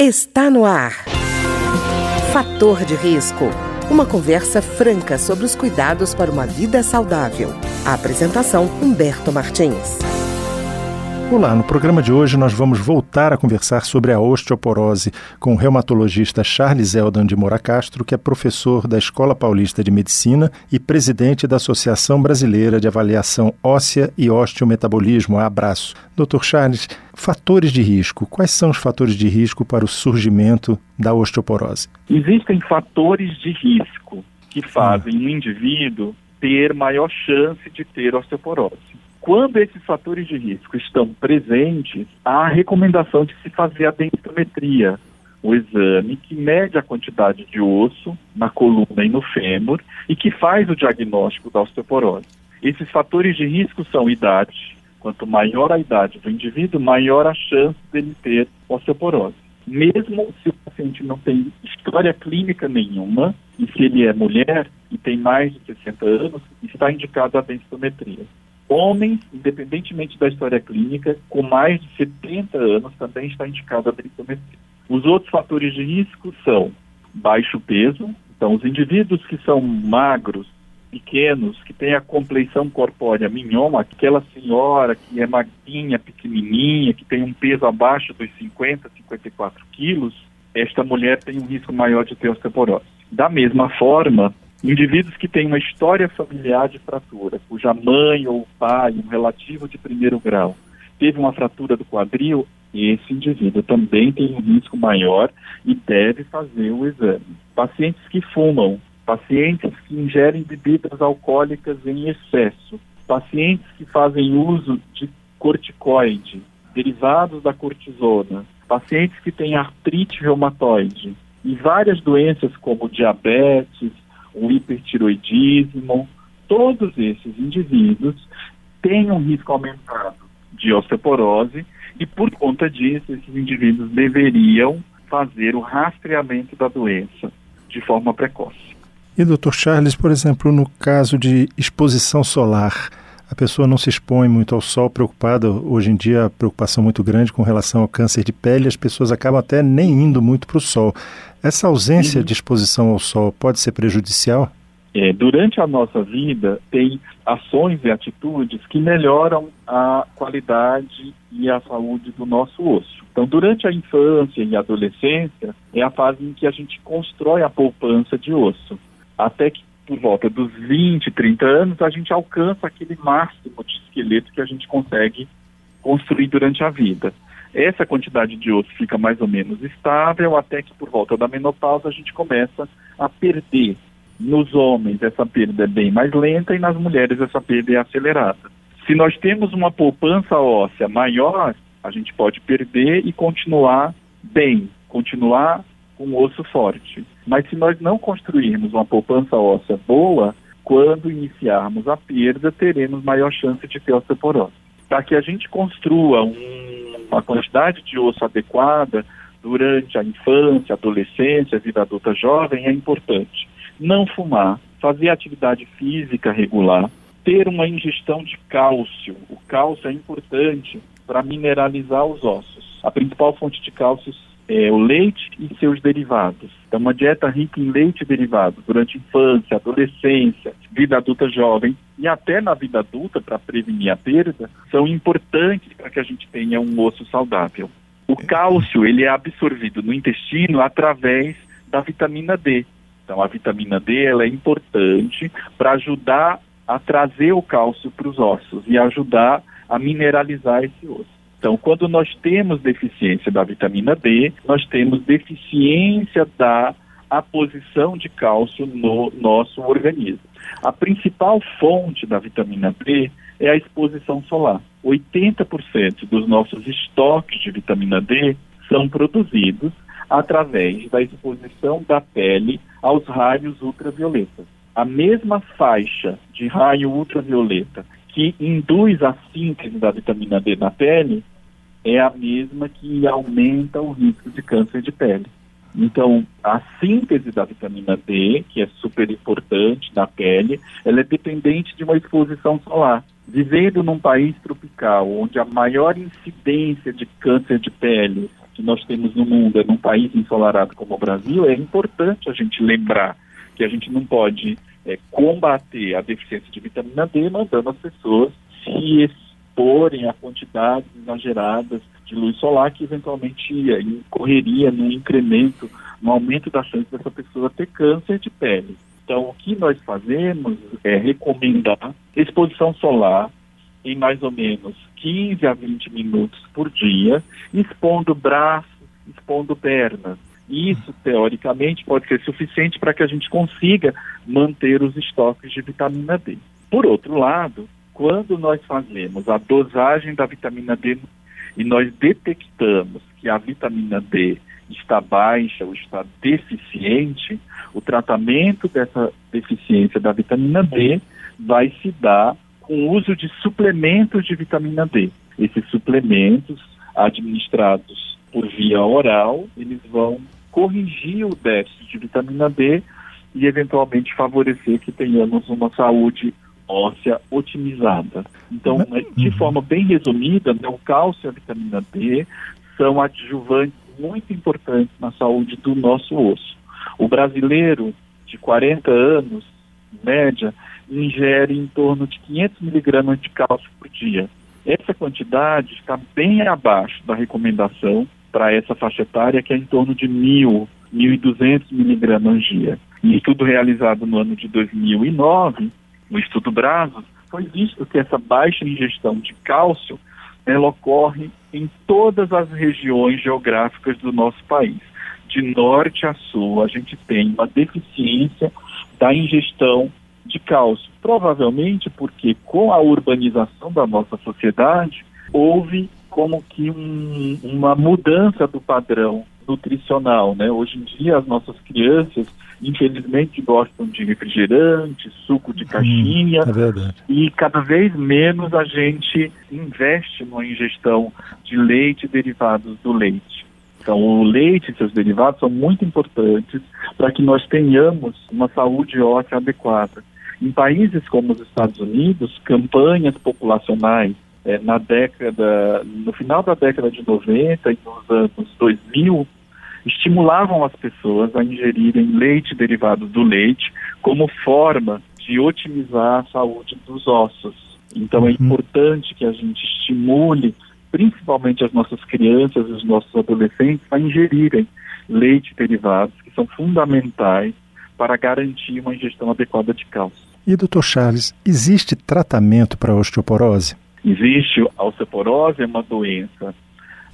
Está no ar. Fator de risco. Uma conversa franca sobre os cuidados para uma vida saudável. A apresentação Humberto Martins. Olá, no programa de hoje nós vamos voltar a conversar sobre a osteoporose com o reumatologista Charles Eldan de Moura Castro, que é professor da Escola Paulista de Medicina e presidente da Associação Brasileira de Avaliação Óssea e Osteometabolismo, Abraço. Dr. Charles, fatores de risco. Quais são os fatores de risco para o surgimento da osteoporose? Existem fatores de risco que fazem o indivíduo ter maior chance de ter osteoporose. Quando esses fatores de risco estão presentes, há a recomendação de se fazer a densitometria, o exame que mede a quantidade de osso na coluna e no fêmur e que faz o diagnóstico da osteoporose. Esses fatores de risco são idade. Quanto maior a idade do indivíduo, maior a chance dele ter osteoporose. Mesmo se o paciente não tem história clínica nenhuma, e se ele é mulher e tem mais de 60 anos, está indicada a densitometria. Homens, independentemente da história clínica, com mais de 70 anos também está indicada a densitometria. Os outros fatores de risco são baixo peso, então os indivíduos que são magros, pequenos, que têm a compleição corpórea mignon, aquela senhora que é magrinha, pequenininha, que tem um peso abaixo dos 50, 54 quilos, esta mulher tem um risco maior de ter osteoporose. Da mesma forma, Indivíduos que têm uma história familiar de fratura, cuja mãe ou pai, um relativo de primeiro grau, teve uma fratura do quadril, esse indivíduo também tem um risco maior e deve fazer o exame. Pacientes que fumam, pacientes que ingerem bebidas alcoólicas em excesso, pacientes que fazem uso de corticoide, derivados da cortisona, pacientes que têm artrite reumatoide. E várias doenças como diabetes, o hipertiroidismo, todos esses indivíduos têm um risco aumentado de osteoporose e, por conta disso, esses indivíduos deveriam fazer o rastreamento da doença de forma precoce. E, doutor Charles, por exemplo, no caso de exposição solar, a pessoa não se expõe muito ao sol, preocupada, hoje em dia a preocupação muito grande com relação ao câncer de pele, as pessoas acabam até nem indo muito para o sol. Essa ausência uhum. de exposição ao sol pode ser prejudicial? É, durante a nossa vida, tem ações e atitudes que melhoram a qualidade e a saúde do nosso osso. Então, durante a infância e a adolescência, é a fase em que a gente constrói a poupança de osso. Até que, por volta dos 20, 30 anos, a gente alcança aquele máximo de esqueleto que a gente consegue construir durante a vida essa quantidade de osso fica mais ou menos estável, até que por volta da menopausa a gente começa a perder. Nos homens, essa perda é bem mais lenta e nas mulheres, essa perda é acelerada. Se nós temos uma poupança óssea maior, a gente pode perder e continuar bem, continuar o osso forte. Mas se nós não construirmos uma poupança óssea boa, quando iniciarmos a perda, teremos maior chance de ter osteoporose. Para que a gente construa um uma quantidade de osso adequada durante a infância, adolescência, vida adulta jovem é importante. Não fumar, fazer atividade física regular, ter uma ingestão de cálcio. O cálcio é importante para mineralizar os ossos. A principal fonte de cálcio é o leite e seus derivados. Então, uma dieta rica em leite e derivados durante infância, adolescência, vida adulta jovem e até na vida adulta, para prevenir a perda, são importantes para que a gente tenha um osso saudável. O cálcio, ele é absorvido no intestino através da vitamina D. Então, a vitamina D, ela é importante para ajudar a trazer o cálcio para os ossos e ajudar a mineralizar esse osso. Então, quando nós temos deficiência da vitamina D, nós temos deficiência da aposição de cálcio no nosso organismo. A principal fonte da vitamina D é a exposição solar. 80% dos nossos estoques de vitamina D são produzidos através da exposição da pele aos raios ultravioletas. A mesma faixa de raio ultravioleta que induz a síntese da vitamina D na pele é a mesma que aumenta o risco de câncer de pele. Então, a síntese da vitamina D, que é super importante na pele, ela é dependente de uma exposição solar. Vivendo num país tropical, onde a maior incidência de câncer de pele que nós temos no mundo, é num país ensolarado como o Brasil, é importante a gente lembrar que a gente não pode é, combater a deficiência de vitamina D mandando as pessoas se exporem a quantidades exageradas de luz solar que eventualmente correria no incremento, no aumento da chance dessa pessoa ter câncer de pele. Então, o que nós fazemos é recomendar exposição solar em mais ou menos 15 a 20 minutos por dia, expondo braços, expondo pernas. Isso, teoricamente, pode ser suficiente para que a gente consiga manter os estoques de vitamina D. Por outro lado, quando nós fazemos a dosagem da vitamina D e nós detectamos que a vitamina D está baixa ou está deficiente, o tratamento dessa deficiência da vitamina D vai se dar com o uso de suplementos de vitamina D. Esses suplementos administrados por via oral, eles vão corrigir o déficit de vitamina D e eventualmente favorecer que tenhamos uma saúde óssea otimizada. Então, né, de uhum. forma bem resumida, né, o cálcio e a vitamina D são adjuvantes muito importantes na saúde do nosso osso. O brasileiro de 40 anos, média, ingere em torno de 500 miligramas de cálcio por dia. Essa quantidade está bem abaixo da recomendação para essa faixa etária, que é em torno de 1.000, 1.200 miligramas dia. Em estudo realizado no ano de 2009, no estudo Brazos, foi visto que essa baixa ingestão de cálcio ela ocorre em todas as regiões geográficas do nosso país. De norte a sul, a gente tem uma deficiência da ingestão de cálcio. Provavelmente porque com a urbanização da nossa sociedade, houve como que um, uma mudança do padrão nutricional, né? Hoje em dia as nossas crianças, infelizmente, gostam de refrigerante, suco de caixinha, hum, é e cada vez menos a gente investe na ingestão de leite e derivados do leite. Então, o leite e seus derivados são muito importantes para que nós tenhamos uma saúde óssea adequada. Em países como os Estados Unidos, campanhas populacionais é, na década, no final da década de 90 e nos anos 2000, estimulavam as pessoas a ingerirem leite derivado do leite como forma de otimizar a saúde dos ossos. Então é uhum. importante que a gente estimule principalmente as nossas crianças e os nossos adolescentes a ingerirem leite derivados que são fundamentais para garantir uma ingestão adequada de cálcio. E doutor Charles, existe tratamento para osteoporose? Existe. A osteoporose é uma doença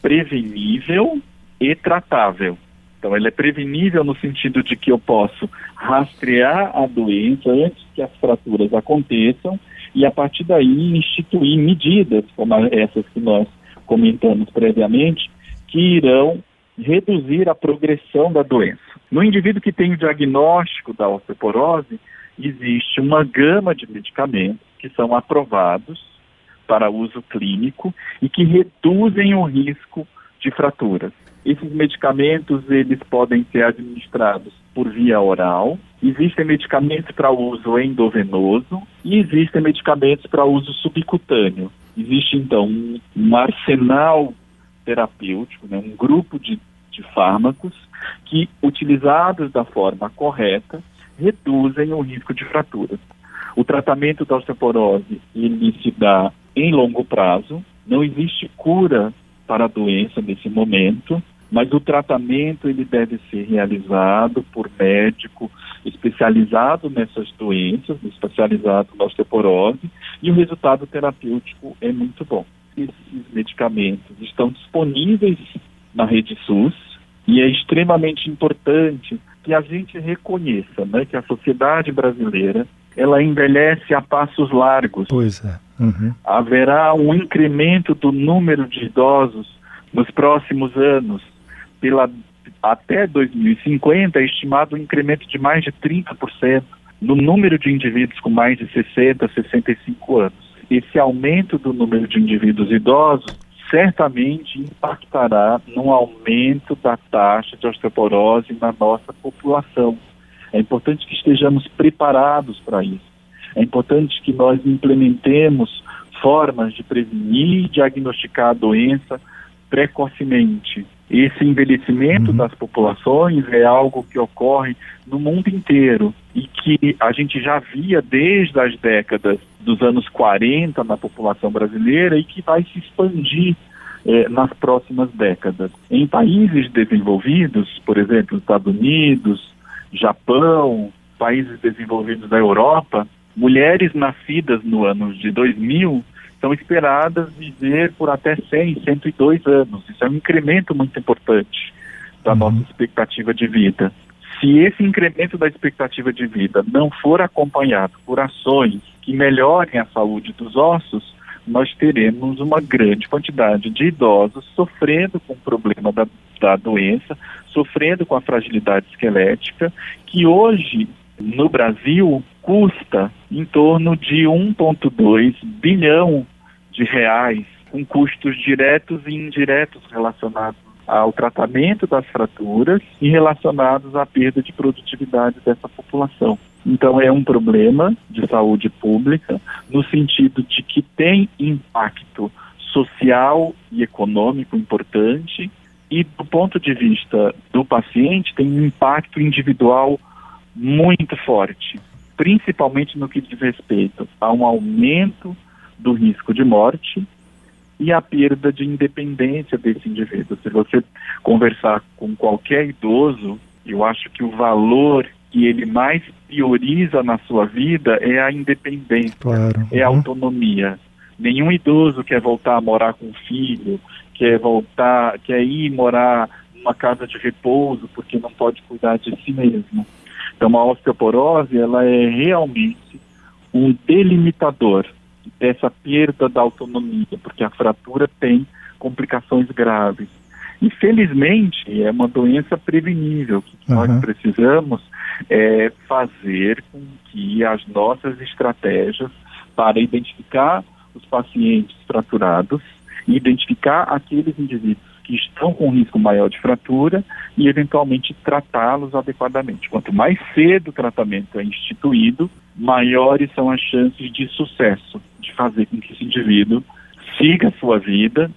prevenível e tratável. Então, ela é prevenível no sentido de que eu posso rastrear a doença antes que as fraturas aconteçam e, a partir daí, instituir medidas, como essas que nós comentamos previamente, que irão reduzir a progressão da doença. No indivíduo que tem o diagnóstico da osteoporose, existe uma gama de medicamentos que são aprovados para uso clínico e que reduzem o risco de fraturas. Esses medicamentos eles podem ser administrados por via oral. Existem medicamentos para uso endovenoso e existem medicamentos para uso subcutâneo. Existe então um, um arsenal terapêutico, né, um grupo de, de fármacos que, utilizados da forma correta, reduzem o risco de fraturas. O tratamento da osteoporose ele se dá em longo prazo, não existe cura para a doença nesse momento, mas o tratamento ele deve ser realizado por médico especializado nessas doenças, especializado na osteoporose, e o resultado terapêutico é muito bom. Esses medicamentos estão disponíveis na rede SUS e é extremamente importante que a gente reconheça, né, que a sociedade brasileira ela envelhece a passos largos. Pois é. Uhum. Haverá um incremento do número de idosos nos próximos anos. Pela, até 2050 é estimado um incremento de mais de 30% no número de indivíduos com mais de 60, 65 anos. Esse aumento do número de indivíduos idosos certamente impactará no aumento da taxa de osteoporose na nossa população. É importante que estejamos preparados para isso. É importante que nós implementemos formas de prevenir e diagnosticar a doença precocemente. Esse envelhecimento uhum. das populações é algo que ocorre no mundo inteiro e que a gente já via desde as décadas dos anos 40 na população brasileira e que vai se expandir eh, nas próximas décadas. Em países desenvolvidos, por exemplo, Estados Unidos, Japão, países desenvolvidos da Europa, mulheres nascidas no ano de 2000 são esperadas viver por até 100, 102 anos. Isso é um incremento muito importante da uhum. nossa expectativa de vida. Se esse incremento da expectativa de vida não for acompanhado por ações que melhorem a saúde dos ossos, nós teremos uma grande quantidade de idosos sofrendo com o problema da, da doença, sofrendo com a fragilidade esquelética, que hoje no Brasil custa em torno de 1,2 bilhão de reais, com custos diretos e indiretos relacionados ao tratamento das fraturas e relacionados à perda de produtividade dessa população. Então é um problema de saúde pública no sentido de que tem impacto social e econômico importante e do ponto de vista do paciente tem um impacto individual muito forte, principalmente no que diz respeito a um aumento do risco de morte e a perda de independência desse indivíduo. Se você conversar com qualquer idoso, eu acho que o valor que ele mais prioriza na sua vida é a independência, claro. é a uhum. autonomia. Nenhum idoso quer voltar a morar com o filho, quer voltar, quer ir morar numa casa de repouso porque não pode cuidar de si mesmo. Então, a osteoporose, ela é realmente um delimitador dessa perda da autonomia, porque a fratura tem complicações graves. E, felizmente, é uma doença prevenível, que uhum. nós precisamos é, fazer com que as nossas estratégias para identificar os pacientes fraturados, identificar aqueles indivíduos que estão com risco maior de fratura e, eventualmente, tratá-los adequadamente. Quanto mais cedo o tratamento é instituído, maiores são as chances de sucesso, de fazer com que esse indivíduo siga a sua vida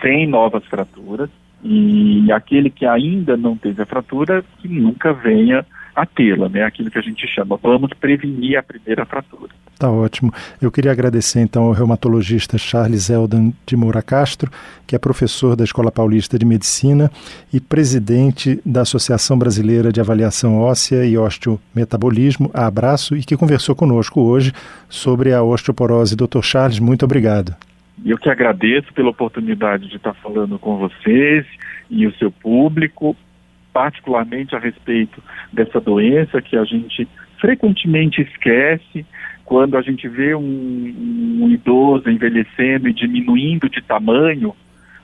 sem novas fraturas e aquele que ainda não teve a fratura, que nunca venha a tê-la, né? Aquilo que a gente chama, vamos prevenir a primeira fratura. Tá ótimo. Eu queria agradecer então ao reumatologista Charles Eldan de Moura Castro, que é professor da Escola Paulista de Medicina e presidente da Associação Brasileira de Avaliação Óssea e Osteometabolismo, a Abraço, e que conversou conosco hoje sobre a osteoporose. Dr. Charles, muito obrigado. Eu que agradeço pela oportunidade de estar falando com vocês e o seu público particularmente a respeito dessa doença que a gente frequentemente esquece quando a gente vê um, um idoso envelhecendo e diminuindo de tamanho.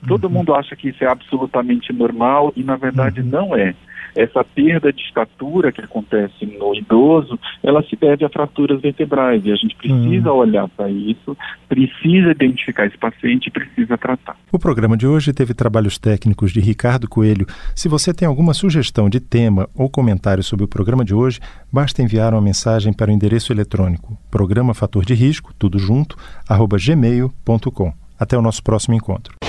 Todo uhum. mundo acha que isso é absolutamente normal e na verdade uhum. não é essa perda de estatura que acontece no idoso, ela se deve a fraturas vertebrais e a gente precisa hum. olhar para isso, precisa identificar esse paciente e precisa tratar. O programa de hoje teve trabalhos técnicos de Ricardo Coelho. Se você tem alguma sugestão de tema ou comentário sobre o programa de hoje, basta enviar uma mensagem para o endereço eletrônico programa fator de risco, tudo junto, arroba gmail.com. Até o nosso próximo encontro.